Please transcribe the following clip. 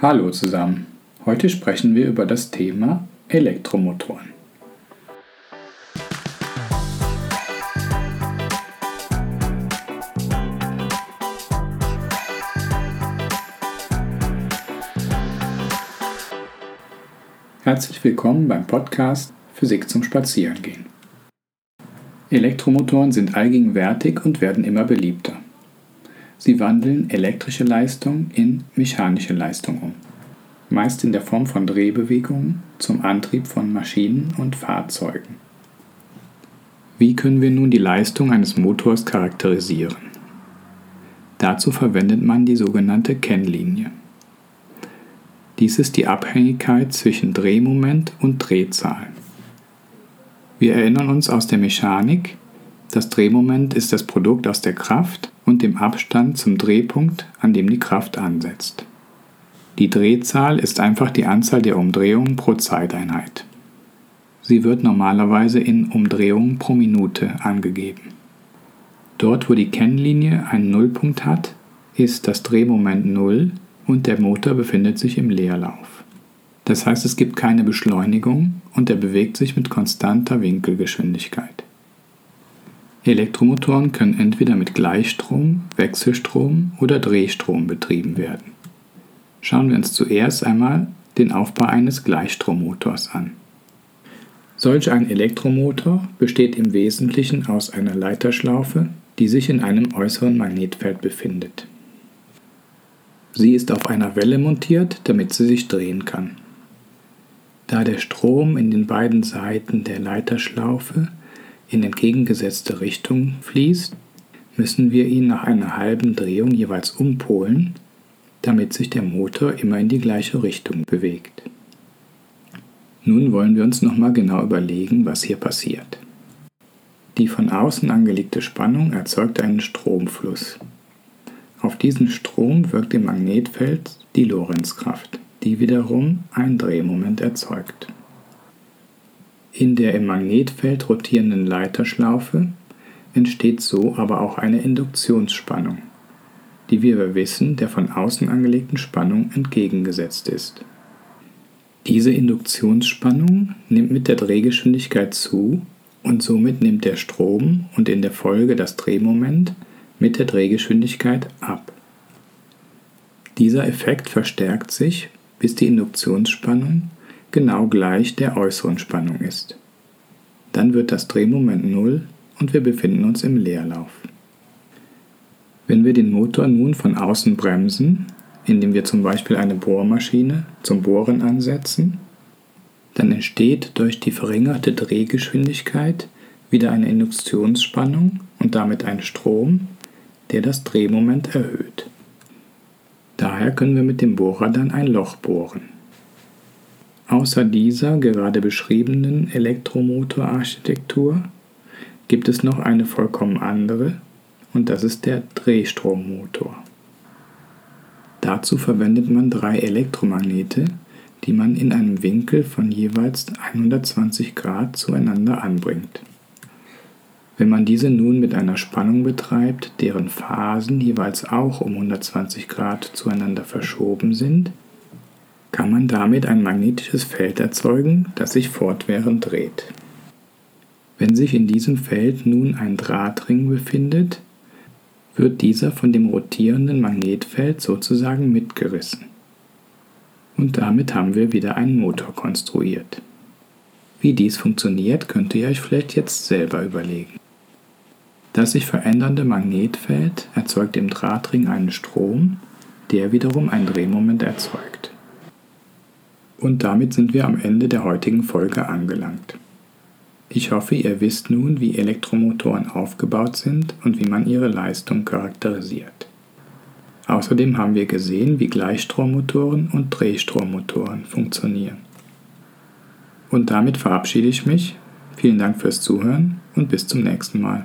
Hallo zusammen. Heute sprechen wir über das Thema Elektromotoren. Herzlich willkommen beim Podcast Physik zum Spazierengehen. Elektromotoren sind allgegenwärtig und werden immer beliebter. Sie wandeln elektrische Leistung in mechanische Leistung um, meist in der Form von Drehbewegungen zum Antrieb von Maschinen und Fahrzeugen. Wie können wir nun die Leistung eines Motors charakterisieren? Dazu verwendet man die sogenannte Kennlinie. Dies ist die Abhängigkeit zwischen Drehmoment und Drehzahl. Wir erinnern uns aus der Mechanik, das Drehmoment ist das Produkt aus der Kraft und dem Abstand zum Drehpunkt, an dem die Kraft ansetzt. Die Drehzahl ist einfach die Anzahl der Umdrehungen pro Zeiteinheit. Sie wird normalerweise in Umdrehungen pro Minute angegeben. Dort, wo die Kennlinie einen Nullpunkt hat, ist das Drehmoment 0 und der Motor befindet sich im Leerlauf. Das heißt, es gibt keine Beschleunigung und er bewegt sich mit konstanter Winkelgeschwindigkeit. Elektromotoren können entweder mit Gleichstrom, Wechselstrom oder Drehstrom betrieben werden. Schauen wir uns zuerst einmal den Aufbau eines Gleichstrommotors an. Solch ein Elektromotor besteht im Wesentlichen aus einer Leiterschlaufe, die sich in einem äußeren Magnetfeld befindet. Sie ist auf einer Welle montiert, damit sie sich drehen kann. Da der Strom in den beiden Seiten der Leiterschlaufe in entgegengesetzte Richtung fließt, müssen wir ihn nach einer halben Drehung jeweils umpolen, damit sich der Motor immer in die gleiche Richtung bewegt. Nun wollen wir uns nochmal genau überlegen, was hier passiert. Die von außen angelegte Spannung erzeugt einen Stromfluss. Auf diesen Strom wirkt im Magnetfeld die Lorenzkraft, die wiederum ein Drehmoment erzeugt. In der im Magnetfeld rotierenden Leiterschlaufe entsteht so aber auch eine Induktionsspannung, die wie wir wissen der von außen angelegten Spannung entgegengesetzt ist. Diese Induktionsspannung nimmt mit der Drehgeschwindigkeit zu und somit nimmt der Strom und in der Folge das Drehmoment mit der Drehgeschwindigkeit ab. Dieser Effekt verstärkt sich, bis die Induktionsspannung genau gleich der äußeren Spannung ist. Dann wird das Drehmoment 0 und wir befinden uns im Leerlauf. Wenn wir den Motor nun von außen bremsen, indem wir zum Beispiel eine Bohrmaschine zum Bohren ansetzen, dann entsteht durch die verringerte Drehgeschwindigkeit wieder eine Induktionsspannung und damit ein Strom, der das Drehmoment erhöht. Daher können wir mit dem Bohrer dann ein Loch bohren. Außer dieser gerade beschriebenen Elektromotorarchitektur gibt es noch eine vollkommen andere und das ist der Drehstrommotor. Dazu verwendet man drei Elektromagnete, die man in einem Winkel von jeweils 120 Grad zueinander anbringt. Wenn man diese nun mit einer Spannung betreibt, deren Phasen jeweils auch um 120 Grad zueinander verschoben sind, kann man damit ein magnetisches Feld erzeugen, das sich fortwährend dreht. Wenn sich in diesem Feld nun ein Drahtring befindet, wird dieser von dem rotierenden Magnetfeld sozusagen mitgerissen. Und damit haben wir wieder einen Motor konstruiert. Wie dies funktioniert, könnt ihr euch vielleicht jetzt selber überlegen. Das sich verändernde Magnetfeld erzeugt im Drahtring einen Strom, der wiederum ein Drehmoment erzeugt. Und damit sind wir am Ende der heutigen Folge angelangt. Ich hoffe, ihr wisst nun, wie Elektromotoren aufgebaut sind und wie man ihre Leistung charakterisiert. Außerdem haben wir gesehen, wie Gleichstrommotoren und Drehstrommotoren funktionieren. Und damit verabschiede ich mich. Vielen Dank fürs Zuhören und bis zum nächsten Mal.